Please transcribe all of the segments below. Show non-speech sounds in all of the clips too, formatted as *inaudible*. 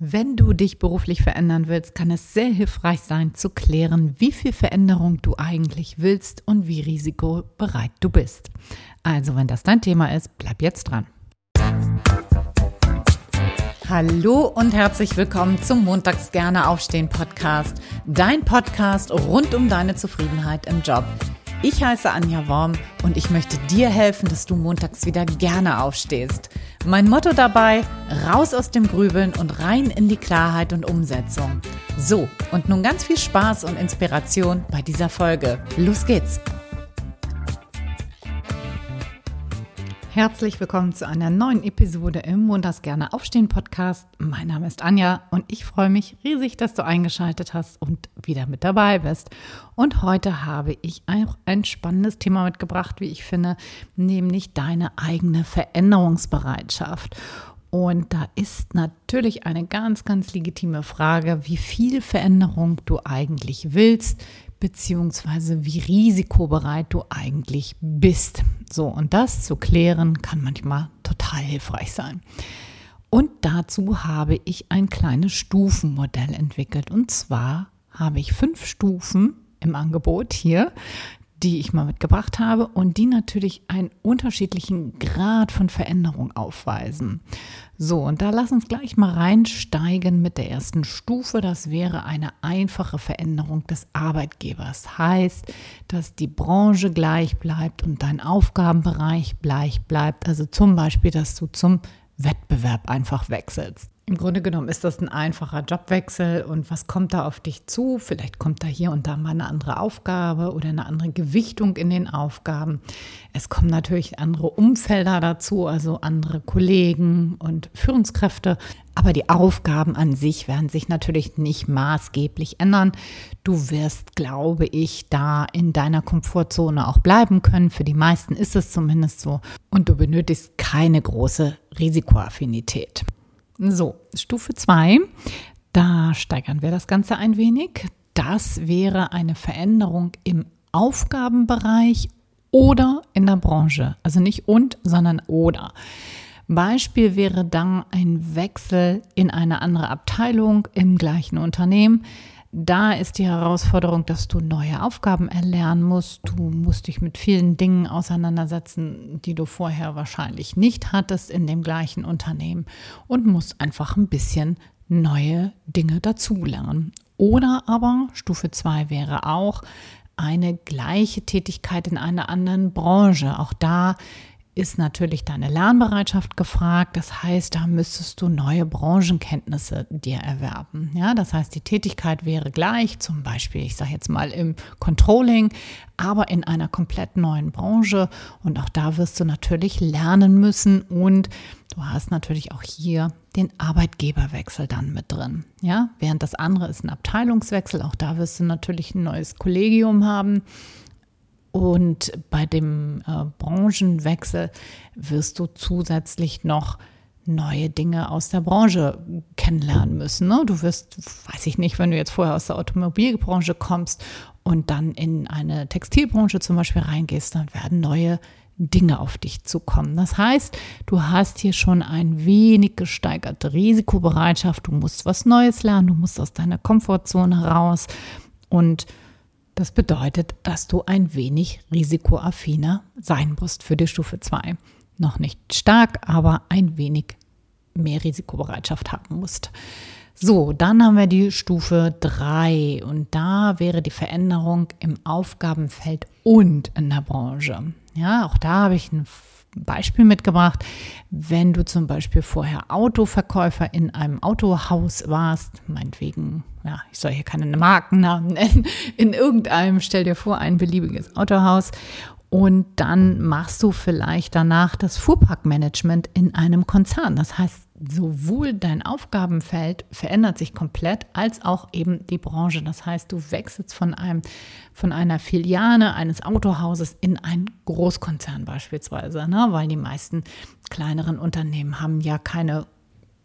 Wenn du dich beruflich verändern willst, kann es sehr hilfreich sein zu klären, wie viel Veränderung du eigentlich willst und wie risikobereit du bist. Also, wenn das dein Thema ist, bleib jetzt dran. Hallo und herzlich willkommen zum Montags gerne aufstehen Podcast, dein Podcast rund um deine Zufriedenheit im Job. Ich heiße Anja Worm und ich möchte dir helfen, dass du montags wieder gerne aufstehst. Mein Motto dabei, raus aus dem Grübeln und rein in die Klarheit und Umsetzung. So, und nun ganz viel Spaß und Inspiration bei dieser Folge. Los geht's! Herzlich willkommen zu einer neuen Episode im Montags gerne aufstehen Podcast. Mein Name ist Anja und ich freue mich riesig, dass du eingeschaltet hast und wieder mit dabei bist. Und heute habe ich auch ein spannendes Thema mitgebracht, wie ich finde, nämlich deine eigene Veränderungsbereitschaft. Und da ist natürlich eine ganz, ganz legitime Frage, wie viel Veränderung du eigentlich willst, beziehungsweise wie risikobereit du eigentlich bist. So, und das zu klären kann manchmal total hilfreich sein. Und dazu habe ich ein kleines Stufenmodell entwickelt. Und zwar habe ich fünf Stufen im Angebot hier, die ich mal mitgebracht habe und die natürlich einen unterschiedlichen Grad von Veränderung aufweisen. So, und da lass uns gleich mal reinsteigen mit der ersten Stufe. Das wäre eine einfache Veränderung des Arbeitgebers. Heißt, dass die Branche gleich bleibt und dein Aufgabenbereich gleich bleibt. Also zum Beispiel, dass du zum Wettbewerb einfach wechselst. Im Grunde genommen ist das ein einfacher Jobwechsel und was kommt da auf dich zu? Vielleicht kommt da hier und da mal eine andere Aufgabe oder eine andere Gewichtung in den Aufgaben. Es kommen natürlich andere Umfelder dazu, also andere Kollegen und Führungskräfte. Aber die Aufgaben an sich werden sich natürlich nicht maßgeblich ändern. Du wirst, glaube ich, da in deiner Komfortzone auch bleiben können. Für die meisten ist es zumindest so. Und du benötigst keine große Risikoaffinität. So, Stufe 2, da steigern wir das Ganze ein wenig. Das wäre eine Veränderung im Aufgabenbereich oder in der Branche. Also nicht und, sondern oder. Beispiel wäre dann ein Wechsel in eine andere Abteilung im gleichen Unternehmen. Da ist die Herausforderung, dass du neue Aufgaben erlernen musst. Du musst dich mit vielen Dingen auseinandersetzen, die du vorher wahrscheinlich nicht hattest in dem gleichen Unternehmen und musst einfach ein bisschen neue Dinge dazulernen. Oder aber Stufe 2 wäre auch eine gleiche Tätigkeit in einer anderen Branche. Auch da ist natürlich deine Lernbereitschaft gefragt. Das heißt, da müsstest du neue Branchenkenntnisse dir erwerben. Ja, das heißt, die Tätigkeit wäre gleich, zum Beispiel, ich sage jetzt mal im Controlling, aber in einer komplett neuen Branche. Und auch da wirst du natürlich lernen müssen und du hast natürlich auch hier den Arbeitgeberwechsel dann mit drin. Ja, während das andere ist ein Abteilungswechsel. Auch da wirst du natürlich ein neues Kollegium haben. Und bei dem äh, Branchenwechsel wirst du zusätzlich noch neue Dinge aus der Branche kennenlernen müssen. Ne? Du wirst, weiß ich nicht, wenn du jetzt vorher aus der Automobilbranche kommst und dann in eine Textilbranche zum Beispiel reingehst, dann werden neue Dinge auf dich zukommen. Das heißt, du hast hier schon ein wenig gesteigerte Risikobereitschaft. Du musst was Neues lernen, du musst aus deiner Komfortzone raus und das bedeutet, dass du ein wenig risikoaffiner sein musst für die Stufe 2. Noch nicht stark, aber ein wenig mehr Risikobereitschaft haben musst. So, dann haben wir die Stufe 3 und da wäre die Veränderung im Aufgabenfeld und in der Branche. Ja, auch da habe ich ein Beispiel mitgebracht. Wenn du zum Beispiel vorher Autoverkäufer in einem Autohaus warst, meinetwegen, ja, ich soll hier keine Markennamen *laughs* nennen, in irgendeinem, stell dir vor, ein beliebiges Autohaus und dann machst du vielleicht danach das Fuhrparkmanagement in einem Konzern. Das heißt, sowohl dein Aufgabenfeld verändert sich komplett, als auch eben die Branche. Das heißt, du wechselst von einem, von einer Filiale eines Autohauses in einen Großkonzern beispielsweise, ne? weil die meisten kleineren Unternehmen haben ja keine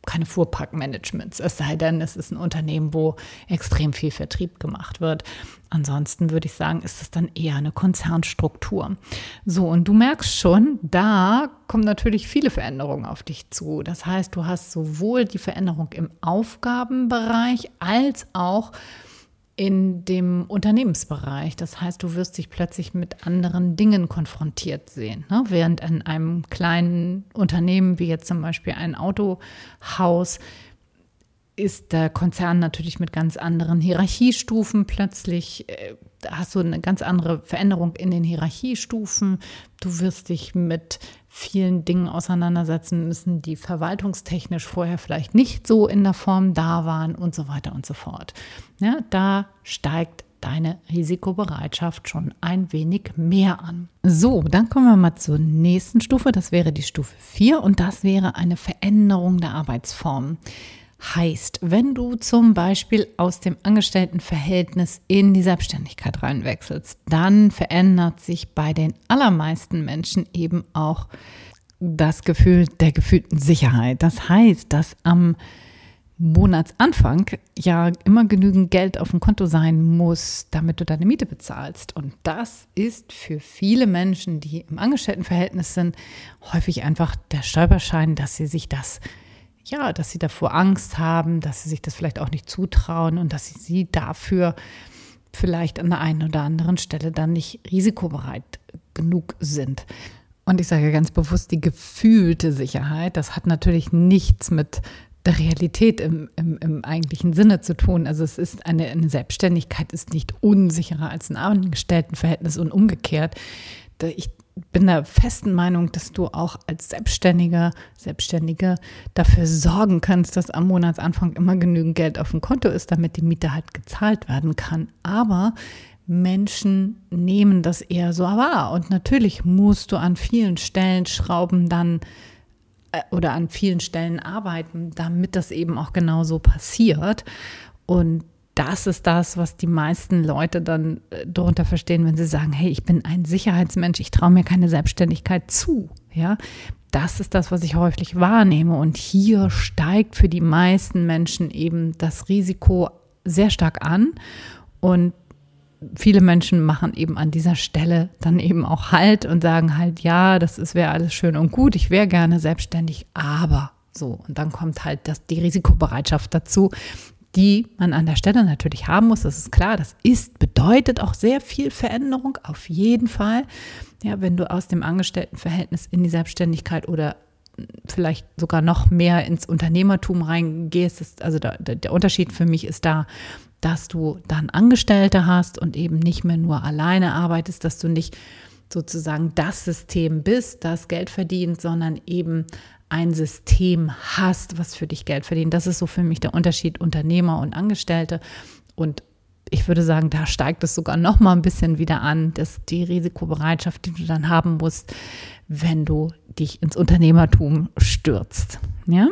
keine Fuhrparkmanagements, es sei denn, es ist ein Unternehmen, wo extrem viel Vertrieb gemacht wird. Ansonsten würde ich sagen, ist es dann eher eine Konzernstruktur. So, und du merkst schon, da kommen natürlich viele Veränderungen auf dich zu. Das heißt, du hast sowohl die Veränderung im Aufgabenbereich als auch in dem Unternehmensbereich. Das heißt, du wirst dich plötzlich mit anderen Dingen konfrontiert sehen. Ne? Während in einem kleinen Unternehmen wie jetzt zum Beispiel ein Autohaus ist der Konzern natürlich mit ganz anderen Hierarchiestufen plötzlich, äh, hast du eine ganz andere Veränderung in den Hierarchiestufen. Du wirst dich mit vielen Dingen auseinandersetzen müssen, die verwaltungstechnisch vorher vielleicht nicht so in der Form da waren und so weiter und so fort. Ja, da steigt deine Risikobereitschaft schon ein wenig mehr an. So, dann kommen wir mal zur nächsten Stufe. Das wäre die Stufe 4 und das wäre eine Veränderung der Arbeitsform. Heißt, wenn du zum Beispiel aus dem Angestelltenverhältnis in die Selbstständigkeit reinwechselst, dann verändert sich bei den allermeisten Menschen eben auch das Gefühl der gefühlten Sicherheit. Das heißt, dass am Monatsanfang ja immer genügend Geld auf dem Konto sein muss, damit du deine Miete bezahlst. Und das ist für viele Menschen, die im Angestelltenverhältnis sind, häufig einfach der Stolperschein, dass sie sich das ja, dass sie davor Angst haben, dass sie sich das vielleicht auch nicht zutrauen und dass sie dafür vielleicht an der einen oder anderen Stelle dann nicht risikobereit genug sind. Und ich sage ganz bewusst, die gefühlte Sicherheit, das hat natürlich nichts mit der Realität im, im, im eigentlichen Sinne zu tun. Also es ist eine, eine Selbstständigkeit ist nicht unsicherer als ein Angestelltenverhältnis und umgekehrt. Ich bin der festen Meinung, dass du auch als Selbstständiger, Selbstständige dafür sorgen kannst, dass am Monatsanfang immer genügend Geld auf dem Konto ist, damit die Miete halt gezahlt werden kann. Aber Menschen nehmen das eher so wahr. Und natürlich musst du an vielen Stellen Schrauben dann äh, oder an vielen Stellen arbeiten, damit das eben auch genau so passiert. Und das ist das, was die meisten Leute dann äh, darunter verstehen, wenn sie sagen, hey, ich bin ein Sicherheitsmensch, ich traue mir keine Selbstständigkeit zu. Ja, das ist das, was ich häufig wahrnehme. Und hier steigt für die meisten Menschen eben das Risiko sehr stark an. Und viele Menschen machen eben an dieser Stelle dann eben auch Halt und sagen halt, ja, das wäre alles schön und gut, ich wäre gerne selbstständig, aber so. Und dann kommt halt das, die Risikobereitschaft dazu, die man an der Stelle natürlich haben muss. Das ist klar. Das ist, bedeutet auch sehr viel Veränderung, auf jeden Fall. Ja, wenn du aus dem Angestelltenverhältnis in die Selbstständigkeit oder vielleicht sogar noch mehr ins Unternehmertum reingehst, ist, also der, der Unterschied für mich ist da, dass du dann Angestellte hast und eben nicht mehr nur alleine arbeitest, dass du nicht sozusagen das System bist, das Geld verdient, sondern eben ein System hast, was für dich Geld verdient. Das ist so für mich der Unterschied Unternehmer und Angestellte. Und ich würde sagen, da steigt es sogar noch mal ein bisschen wieder an, dass die Risikobereitschaft, die du dann haben musst, wenn du dich ins Unternehmertum stürzt. Ja?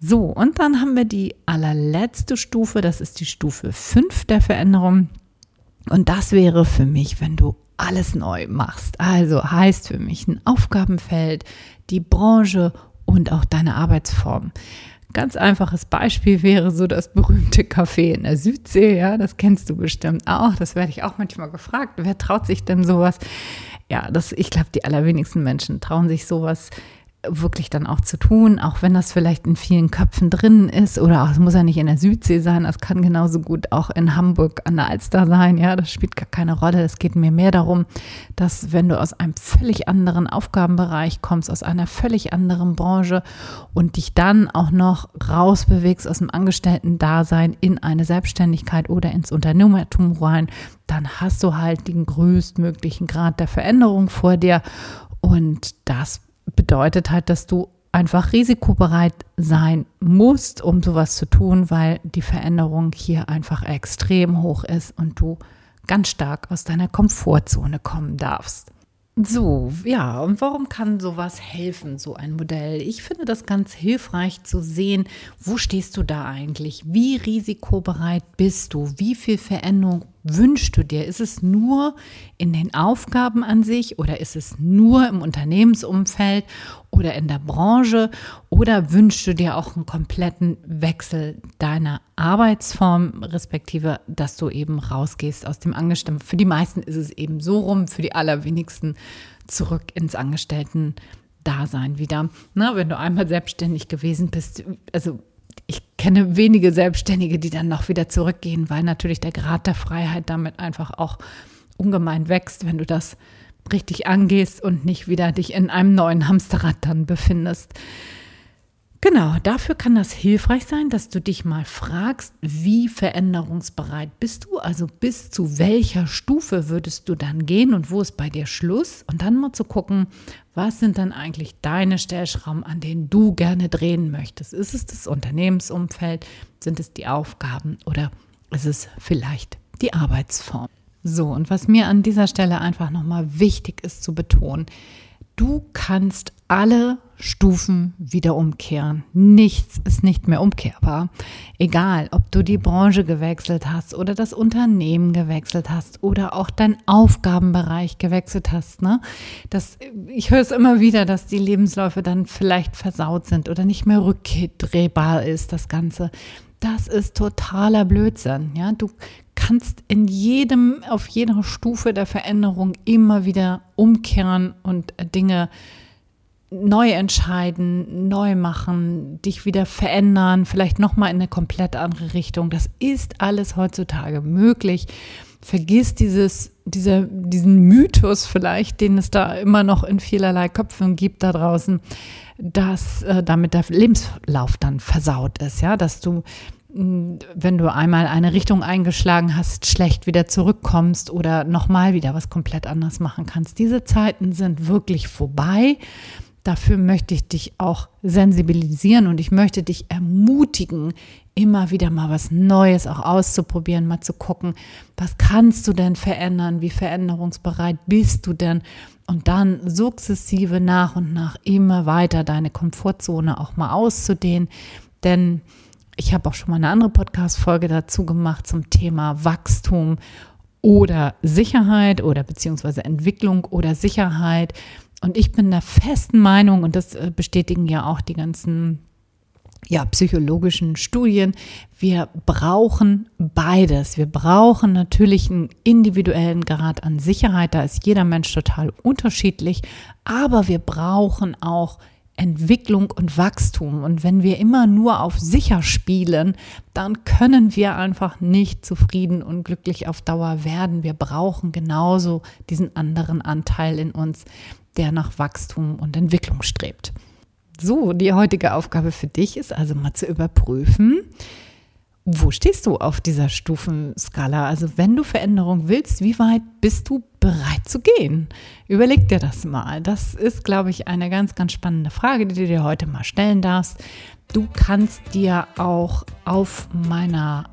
So, und dann haben wir die allerletzte Stufe, das ist die Stufe 5 der Veränderung. Und das wäre für mich, wenn du alles neu machst. Also heißt für mich ein Aufgabenfeld, die Branche und auch deine Arbeitsform. Ganz einfaches Beispiel wäre so das berühmte Café in der Südsee, ja, das kennst du bestimmt auch. Das werde ich auch manchmal gefragt. Wer traut sich denn sowas? Ja, das, ich glaube, die allerwenigsten Menschen trauen sich sowas wirklich dann auch zu tun, auch wenn das vielleicht in vielen Köpfen drin ist oder auch, es muss ja nicht in der Südsee sein, es kann genauso gut auch in Hamburg an der Alster sein, ja, das spielt gar keine Rolle. Es geht mir mehr darum, dass wenn du aus einem völlig anderen Aufgabenbereich kommst, aus einer völlig anderen Branche und dich dann auch noch rausbewegst aus dem Angestellten-Dasein in eine Selbstständigkeit oder ins Unternehmertum rein, dann hast du halt den größtmöglichen Grad der Veränderung vor dir und das bedeutet halt, dass du einfach risikobereit sein musst, um sowas zu tun, weil die Veränderung hier einfach extrem hoch ist und du ganz stark aus deiner Komfortzone kommen darfst. So, ja, und warum kann sowas helfen, so ein Modell? Ich finde das ganz hilfreich zu sehen, wo stehst du da eigentlich? Wie risikobereit bist du? Wie viel Veränderung wünschst du dir? Ist es nur in den Aufgaben an sich oder ist es nur im Unternehmensumfeld oder in der Branche oder wünschst du dir auch einen kompletten Wechsel deiner Arbeitsform, respektive, dass du eben rausgehst aus dem Angestellten? Für die meisten ist es eben so rum, für die allerwenigsten zurück ins Angestellten-Dasein wieder. Na, wenn du einmal selbstständig gewesen bist, also ich kenne wenige Selbstständige, die dann noch wieder zurückgehen, weil natürlich der Grad der Freiheit damit einfach auch ungemein wächst, wenn du das richtig angehst und nicht wieder dich in einem neuen Hamsterrad dann befindest. Genau, dafür kann das hilfreich sein, dass du dich mal fragst, wie veränderungsbereit bist du, also bis zu welcher Stufe würdest du dann gehen und wo ist bei dir Schluss und dann mal zu gucken, was sind dann eigentlich deine Stellschrauben, an denen du gerne drehen möchtest. Ist es das Unternehmensumfeld, sind es die Aufgaben oder ist es vielleicht die Arbeitsform? So, und was mir an dieser Stelle einfach nochmal wichtig ist zu betonen, du kannst alle Stufen wieder umkehren. Nichts ist nicht mehr umkehrbar. Egal, ob du die Branche gewechselt hast oder das Unternehmen gewechselt hast oder auch deinen Aufgabenbereich gewechselt hast. Ne? Das, ich höre es immer wieder, dass die Lebensläufe dann vielleicht versaut sind oder nicht mehr rückdrehbar ist, das Ganze. Das ist totaler Blödsinn. Ja, du kannst in jedem, auf jeder Stufe der Veränderung immer wieder umkehren und Dinge neu entscheiden, neu machen, dich wieder verändern, vielleicht nochmal in eine komplett andere Richtung. Das ist alles heutzutage möglich. Vergiss dieses, dieser, diesen Mythos vielleicht, den es da immer noch in vielerlei Köpfen gibt da draußen, dass äh, damit der Lebenslauf dann versaut ist, ja, dass du wenn du einmal eine Richtung eingeschlagen hast, schlecht wieder zurückkommst oder nochmal wieder was komplett anders machen kannst. Diese Zeiten sind wirklich vorbei. Dafür möchte ich dich auch sensibilisieren und ich möchte dich ermutigen, immer wieder mal was Neues auch auszuprobieren, mal zu gucken, was kannst du denn verändern, wie veränderungsbereit bist du denn und dann sukzessive nach und nach immer weiter deine Komfortzone auch mal auszudehnen, denn ich habe auch schon mal eine andere Podcast-Folge dazu gemacht zum Thema Wachstum oder Sicherheit oder beziehungsweise Entwicklung oder Sicherheit. Und ich bin der festen Meinung, und das äh, bestätigen ja auch die ganzen ja, psychologischen Studien. Wir brauchen beides. Wir brauchen natürlich einen individuellen Grad an Sicherheit. Da ist jeder Mensch total unterschiedlich. Aber wir brauchen auch Entwicklung und Wachstum. Und wenn wir immer nur auf sicher spielen, dann können wir einfach nicht zufrieden und glücklich auf Dauer werden. Wir brauchen genauso diesen anderen Anteil in uns, der nach Wachstum und Entwicklung strebt. So, die heutige Aufgabe für dich ist also mal zu überprüfen, wo stehst du auf dieser Stufenskala? Also wenn du Veränderung willst, wie weit bist du bereit zu gehen? Überleg dir das mal. Das ist, glaube ich, eine ganz, ganz spannende Frage, die du dir heute mal stellen darfst. Du kannst dir auch auf meiner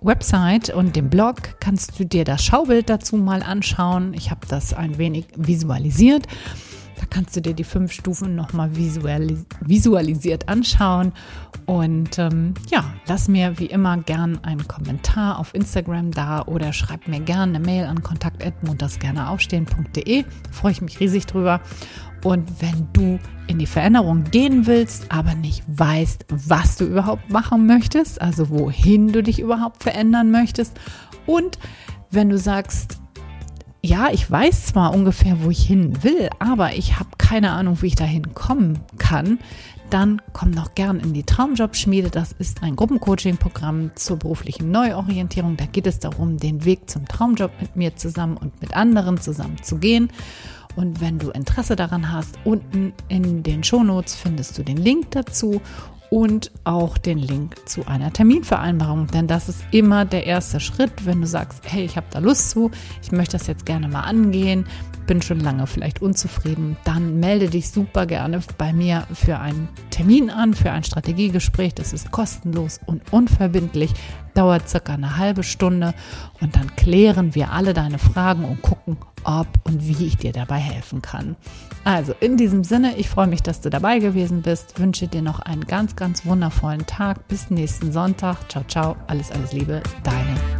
Website und dem Blog kannst du dir das Schaubild dazu mal anschauen. Ich habe das ein wenig visualisiert. Da kannst du dir die fünf Stufen nochmal visualis visualisiert anschauen. Und ähm, ja, lass mir wie immer gern einen Kommentar auf Instagram da oder schreib mir gerne eine Mail an kontakt.montagsgerneaufstehen.de. Freue ich mich riesig drüber. Und wenn du in die Veränderung gehen willst, aber nicht weißt, was du überhaupt machen möchtest, also wohin du dich überhaupt verändern möchtest und wenn du sagst, ja, ich weiß zwar ungefähr, wo ich hin will, aber ich habe keine Ahnung, wie ich dahin kommen kann, dann komm doch gern in die Traumjob-Schmiede. Das ist ein Gruppencoaching-Programm zur beruflichen Neuorientierung. Da geht es darum, den Weg zum Traumjob mit mir zusammen und mit anderen zusammen zu gehen. Und wenn du Interesse daran hast, unten in den Shownotes findest du den Link dazu und auch den Link zu einer Terminvereinbarung. Denn das ist immer der erste Schritt, wenn du sagst, hey, ich habe da Lust zu, ich möchte das jetzt gerne mal angehen, bin schon lange vielleicht unzufrieden, dann melde dich super gerne bei mir für einen Termin an, für ein Strategiegespräch. Das ist kostenlos und unverbindlich, dauert circa eine halbe Stunde und dann klären wir alle deine Fragen und gucken, ob und wie ich dir dabei helfen kann. Also in diesem Sinne, ich freue mich, dass du dabei gewesen bist, wünsche dir noch einen ganz, ganz wundervollen Tag. Bis nächsten Sonntag. Ciao, ciao. Alles, alles Liebe. Deine